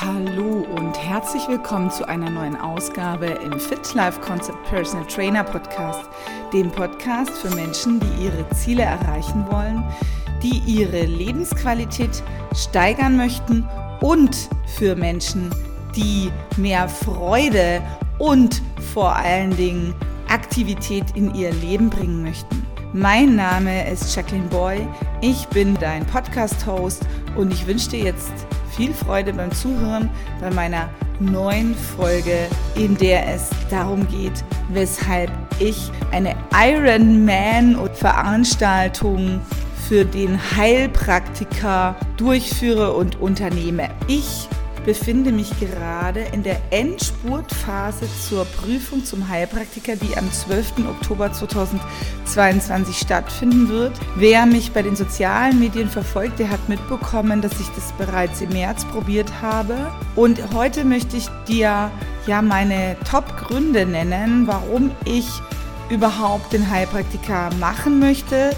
Hallo und herzlich willkommen zu einer neuen Ausgabe im Fit Life Concept Personal Trainer Podcast, dem Podcast für Menschen, die ihre Ziele erreichen wollen, die ihre Lebensqualität steigern möchten und für Menschen, die mehr Freude und vor allen Dingen Aktivität in ihr Leben bringen möchten. Mein Name ist Jacqueline Boy, ich bin dein Podcast-Host und ich wünsche dir jetzt viel Freude beim Zuhören bei meiner neuen Folge, in der es darum geht, weshalb ich eine Ironman-Veranstaltung für den Heilpraktiker durchführe und unternehme. Ich befinde mich gerade in der Endspurtphase zur Prüfung zum Heilpraktiker, die am 12. Oktober 2022 stattfinden wird. Wer mich bei den sozialen Medien verfolgt, der hat mitbekommen, dass ich das bereits im März probiert habe. Und heute möchte ich dir ja meine Top-Gründe nennen, warum ich überhaupt den Heilpraktiker machen möchte.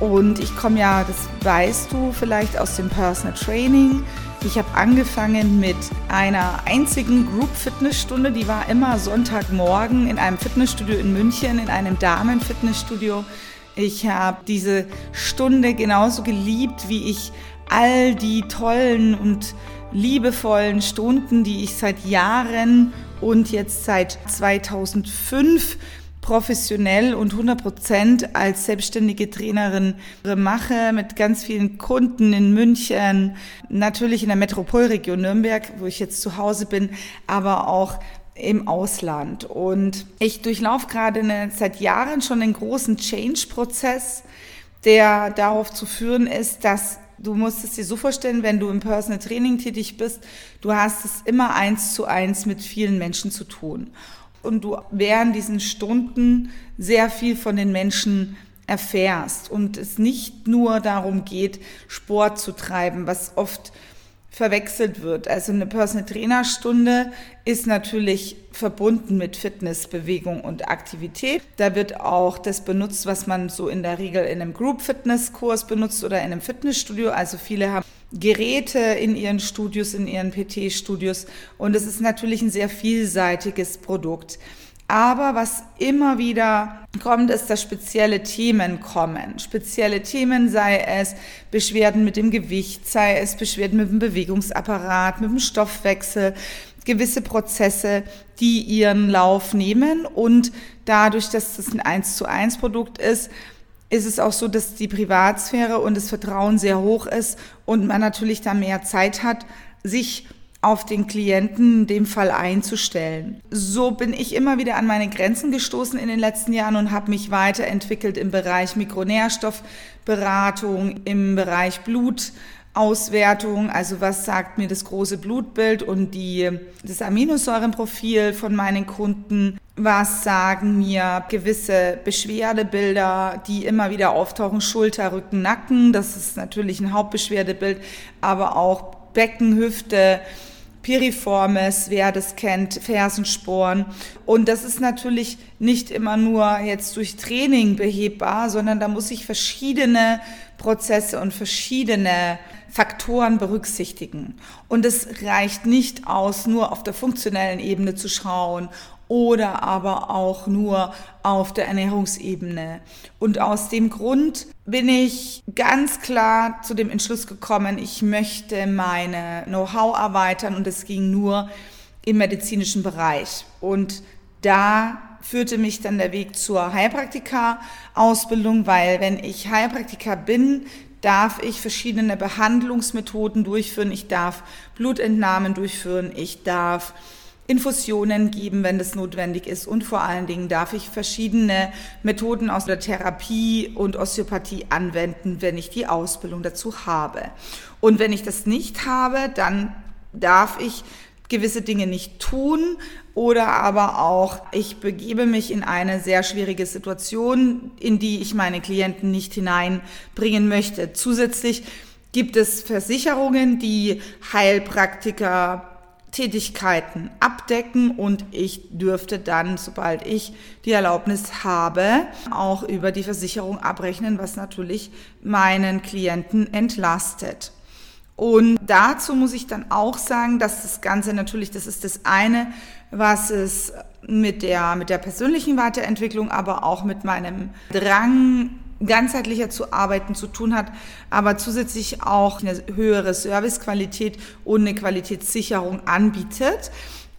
Und ich komme ja, das weißt du vielleicht aus dem Personal Training. Ich habe angefangen mit einer einzigen Group Fitnessstunde, die war immer Sonntagmorgen in einem Fitnessstudio in München, in einem Damen-Fitnessstudio. Ich habe diese Stunde genauso geliebt, wie ich all die tollen und liebevollen Stunden, die ich seit Jahren und jetzt seit 2005 professionell und 100 Prozent als selbstständige Trainerin mache mit ganz vielen Kunden in München, natürlich in der Metropolregion Nürnberg, wo ich jetzt zu Hause bin, aber auch im Ausland. Und ich durchlaufe gerade eine, seit Jahren schon einen großen Change-Prozess, der darauf zu führen ist, dass Du musst es dir so vorstellen, wenn du im Personal Training tätig bist, du hast es immer eins zu eins mit vielen Menschen zu tun und du während diesen Stunden sehr viel von den Menschen erfährst und es nicht nur darum geht, Sport zu treiben, was oft verwechselt wird. Also eine Personal Trainer Stunde ist natürlich verbunden mit Fitness, Bewegung und Aktivität. Da wird auch das benutzt, was man so in der Regel in einem Group Fitness Kurs benutzt oder in einem Fitnessstudio. Also viele haben Geräte in ihren Studios, in ihren PT-Studios. Und es ist natürlich ein sehr vielseitiges Produkt. Aber was immer wieder kommt, ist, dass spezielle Themen kommen. Spezielle Themen, sei es Beschwerden mit dem Gewicht, sei es Beschwerden mit dem Bewegungsapparat, mit dem Stoffwechsel, gewisse Prozesse, die ihren Lauf nehmen. Und dadurch, dass das ein 1 zu 1 Produkt ist, ist es auch so, dass die Privatsphäre und das Vertrauen sehr hoch ist und man natürlich da mehr Zeit hat, sich auf den Klienten in dem Fall einzustellen. So bin ich immer wieder an meine Grenzen gestoßen in den letzten Jahren und habe mich weiterentwickelt im Bereich Mikronährstoffberatung, im Bereich Blutauswertung, also was sagt mir das große Blutbild und die, das Aminosäurenprofil von meinen Kunden, was sagen mir gewisse Beschwerdebilder, die immer wieder auftauchen, Schulter, Rücken, Nacken, das ist natürlich ein Hauptbeschwerdebild, aber auch Becken, Hüfte, Piriformis, wer das kennt, Fersensporen. Und das ist natürlich nicht immer nur jetzt durch Training behebbar, sondern da muss ich verschiedene Prozesse und verschiedene Faktoren berücksichtigen. Und es reicht nicht aus, nur auf der funktionellen Ebene zu schauen oder aber auch nur auf der Ernährungsebene. Und aus dem Grund bin ich ganz klar zu dem Entschluss gekommen, ich möchte meine Know-how erweitern und es ging nur im medizinischen Bereich. Und da führte mich dann der Weg zur Heilpraktika-Ausbildung, weil wenn ich Heilpraktiker bin, darf ich verschiedene Behandlungsmethoden durchführen, ich darf Blutentnahmen durchführen, ich darf Infusionen geben, wenn das notwendig ist. Und vor allen Dingen darf ich verschiedene Methoden aus der Therapie und Osteopathie anwenden, wenn ich die Ausbildung dazu habe. Und wenn ich das nicht habe, dann darf ich gewisse Dinge nicht tun oder aber auch ich begebe mich in eine sehr schwierige Situation, in die ich meine Klienten nicht hineinbringen möchte. Zusätzlich gibt es Versicherungen, die Heilpraktiker Tätigkeiten abdecken und ich dürfte dann, sobald ich die Erlaubnis habe, auch über die Versicherung abrechnen, was natürlich meinen Klienten entlastet. Und dazu muss ich dann auch sagen, dass das Ganze natürlich, das ist das eine, was es mit der, mit der persönlichen Weiterentwicklung, aber auch mit meinem Drang, ganzheitlicher zu arbeiten zu tun hat, aber zusätzlich auch eine höhere Servicequalität und eine Qualitätssicherung anbietet.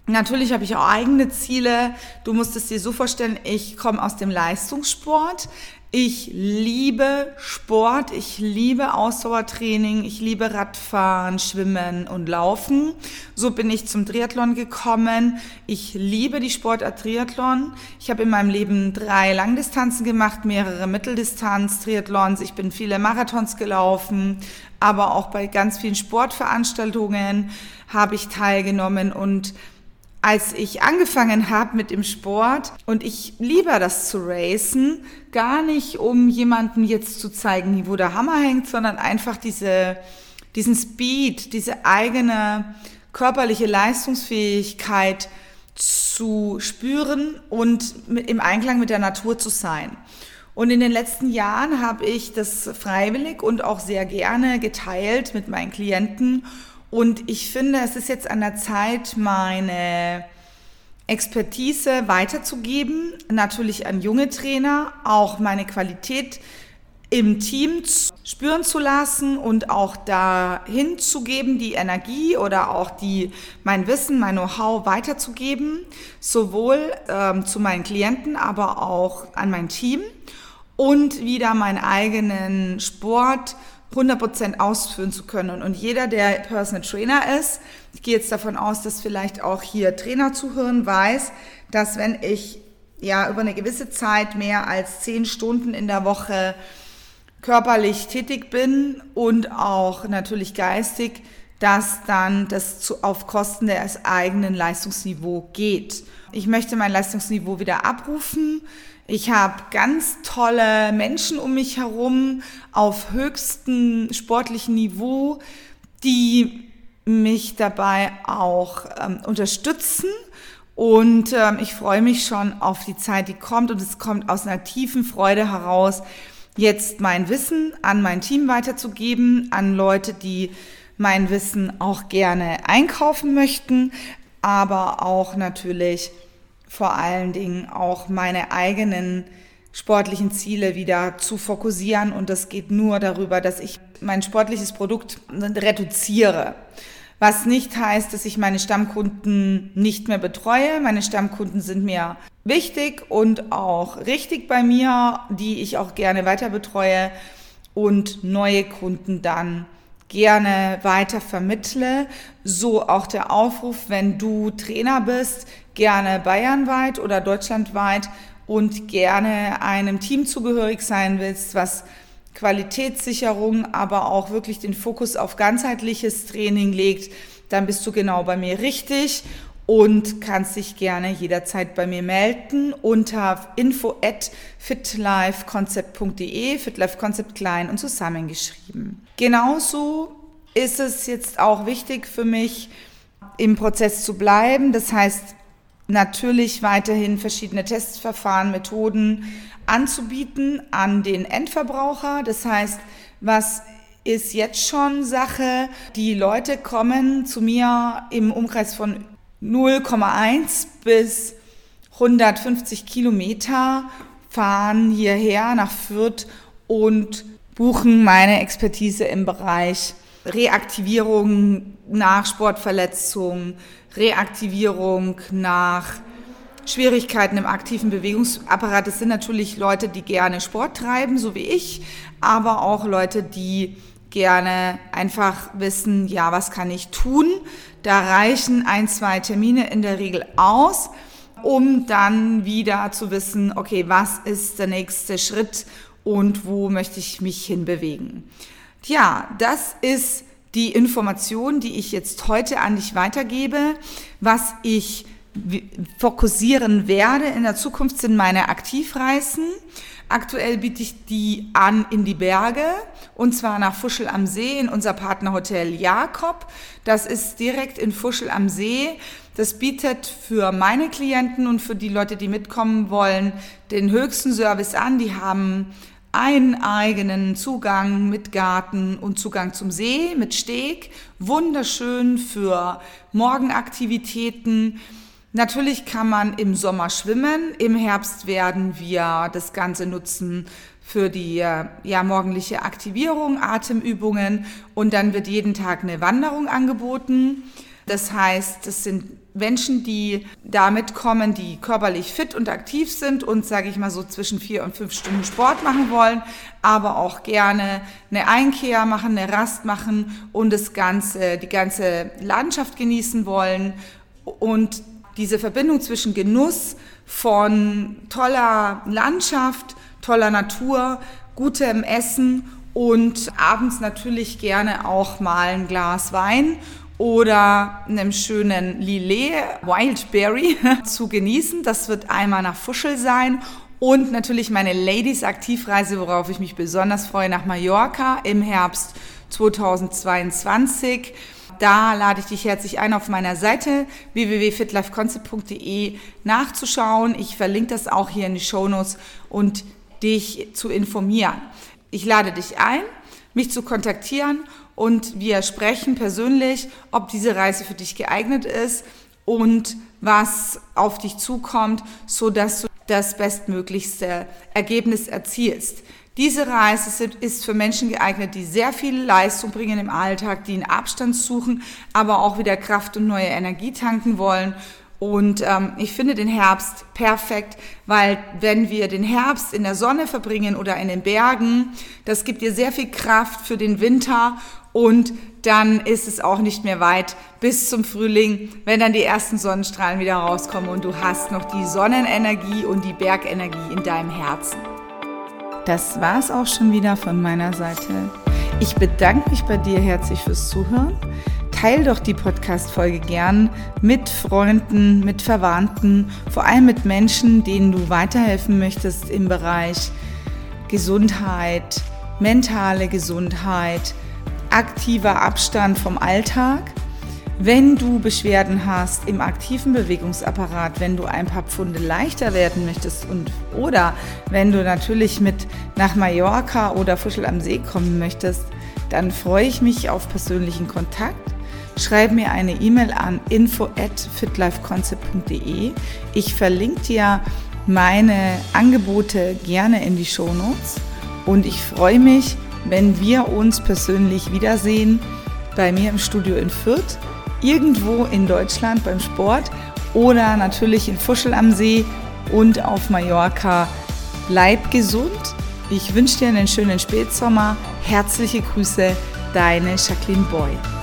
Natürlich habe ich auch eigene Ziele. Du musst es dir so vorstellen, ich komme aus dem Leistungssport. Ich liebe Sport, ich liebe Ausdauertraining, ich liebe Radfahren, Schwimmen und Laufen. So bin ich zum Triathlon gekommen. Ich liebe die Sportart Triathlon. Ich habe in meinem Leben drei Langdistanzen gemacht, mehrere Mitteldistanz-Triathlons. Ich bin viele Marathons gelaufen, aber auch bei ganz vielen Sportveranstaltungen habe ich teilgenommen und als ich angefangen habe mit dem Sport und ich liebe das zu racen, gar nicht um jemandem jetzt zu zeigen, wo der Hammer hängt, sondern einfach diese, diesen Speed, diese eigene körperliche Leistungsfähigkeit zu spüren und im Einklang mit der Natur zu sein. Und in den letzten Jahren habe ich das freiwillig und auch sehr gerne geteilt mit meinen Klienten und ich finde, es ist jetzt an der Zeit, meine Expertise weiterzugeben, natürlich an junge Trainer, auch meine Qualität im Team spüren zu lassen und auch dahin zu geben, die Energie oder auch die, mein Wissen, mein Know-how weiterzugeben, sowohl ähm, zu meinen Klienten, aber auch an mein Team und wieder meinen eigenen Sport 100% ausführen zu können. Und jeder, der Personal Trainer ist, ich gehe jetzt davon aus, dass vielleicht auch hier Trainer zuhören, weiß, dass wenn ich ja über eine gewisse Zeit mehr als zehn Stunden in der Woche körperlich tätig bin und auch natürlich geistig, dass dann das zu, auf Kosten des eigenen Leistungsniveaus geht. Ich möchte mein Leistungsniveau wieder abrufen. Ich habe ganz tolle Menschen um mich herum auf höchstem sportlichen Niveau, die mich dabei auch ähm, unterstützen. Und ähm, ich freue mich schon auf die Zeit, die kommt. Und es kommt aus einer tiefen Freude heraus, jetzt mein Wissen an mein Team weiterzugeben, an Leute, die mein Wissen auch gerne einkaufen möchten, aber auch natürlich vor allen Dingen auch meine eigenen sportlichen Ziele wieder zu fokussieren. Und das geht nur darüber, dass ich mein sportliches Produkt reduziere. Was nicht heißt, dass ich meine Stammkunden nicht mehr betreue. Meine Stammkunden sind mir wichtig und auch richtig bei mir, die ich auch gerne weiter betreue und neue Kunden dann gerne weiter vermittle. So auch der Aufruf, wenn du Trainer bist, gerne bayernweit oder deutschlandweit und gerne einem Team zugehörig sein willst, was Qualitätssicherung, aber auch wirklich den Fokus auf ganzheitliches Training legt, dann bist du genau bei mir richtig und kannst dich gerne jederzeit bei mir melden unter info at fitlifeconcept.de, fitlifeconcept klein und zusammengeschrieben. Genauso ist es jetzt auch wichtig für mich, im Prozess zu bleiben. Das heißt, natürlich weiterhin verschiedene Testverfahren, Methoden anzubieten an den Endverbraucher. Das heißt, was ist jetzt schon Sache? Die Leute kommen zu mir im Umkreis von 0,1 bis 150 Kilometer, fahren hierher nach Fürth und buchen meine Expertise im Bereich Reaktivierung nach Sportverletzungen, Reaktivierung nach Schwierigkeiten im aktiven Bewegungsapparat. Das sind natürlich Leute, die gerne Sport treiben, so wie ich, aber auch Leute, die gerne einfach wissen, ja, was kann ich tun? Da reichen ein, zwei Termine in der Regel aus, um dann wieder zu wissen, okay, was ist der nächste Schritt und wo möchte ich mich hinbewegen? Tja, das ist die Information, die ich jetzt heute an dich weitergebe, was ich fokussieren werde in der Zukunft sind meine Aktivreisen. Aktuell biete ich die an in die Berge und zwar nach Fuschel am See in unser Partnerhotel Jakob. Das ist direkt in Fuschel am See. Das bietet für meine Klienten und für die Leute, die mitkommen wollen, den höchsten Service an. Die haben einen eigenen Zugang mit Garten und Zugang zum See mit Steg. Wunderschön für Morgenaktivitäten. Natürlich kann man im Sommer schwimmen. Im Herbst werden wir das Ganze nutzen für die ja, morgendliche Aktivierung, Atemübungen und dann wird jeden Tag eine Wanderung angeboten. Das heißt, das sind Menschen, die damit kommen, die körperlich fit und aktiv sind und, sage ich mal, so zwischen vier und fünf Stunden Sport machen wollen, aber auch gerne eine Einkehr machen, eine Rast machen und das ganze, die ganze Landschaft genießen wollen und diese Verbindung zwischen Genuss von toller Landschaft, toller Natur, gutem Essen und abends natürlich gerne auch mal ein Glas Wein oder einem schönen Lillet Wildberry zu genießen. Das wird einmal nach Fuschel sein und natürlich meine Ladies Aktivreise, worauf ich mich besonders freue, nach Mallorca im Herbst 2022. Da lade ich dich herzlich ein, auf meiner Seite www.fitlifeconcept.de nachzuschauen. Ich verlinke das auch hier in die Shownotes und dich zu informieren. Ich lade dich ein, mich zu kontaktieren und wir sprechen persönlich, ob diese Reise für dich geeignet ist und was auf dich zukommt, so dass du das bestmöglichste Ergebnis erzielst. Diese Reise ist für Menschen geeignet, die sehr viel Leistung bringen im Alltag, die einen Abstand suchen, aber auch wieder Kraft und neue Energie tanken wollen und ähm, ich finde den Herbst perfekt, weil wenn wir den Herbst in der Sonne verbringen oder in den Bergen, das gibt dir sehr viel Kraft für den Winter und dann ist es auch nicht mehr weit bis zum Frühling, wenn dann die ersten Sonnenstrahlen wieder rauskommen und du hast noch die Sonnenenergie und die Bergenergie in deinem Herzen. Das war es auch schon wieder von meiner Seite. Ich bedanke mich bei dir herzlich fürs Zuhören teil doch die Podcast-Folge gern mit Freunden, mit Verwandten, vor allem mit Menschen, denen du weiterhelfen möchtest im Bereich Gesundheit, mentale Gesundheit, aktiver Abstand vom Alltag. Wenn du Beschwerden hast im aktiven Bewegungsapparat, wenn du ein paar Pfunde leichter werden möchtest und oder wenn du natürlich mit nach Mallorca oder Fuschel am See kommen möchtest, dann freue ich mich auf persönlichen Kontakt schreib mir eine E-Mail an info at fitlifeconcept.de. Ich verlinke dir meine Angebote gerne in die Shownotes und ich freue mich, wenn wir uns persönlich wiedersehen bei mir im Studio in Fürth, irgendwo in Deutschland beim Sport oder natürlich in Fuschel am See und auf Mallorca. Bleib gesund. Ich wünsche dir einen schönen Spätsommer. Herzliche Grüße, deine Jacqueline Boy.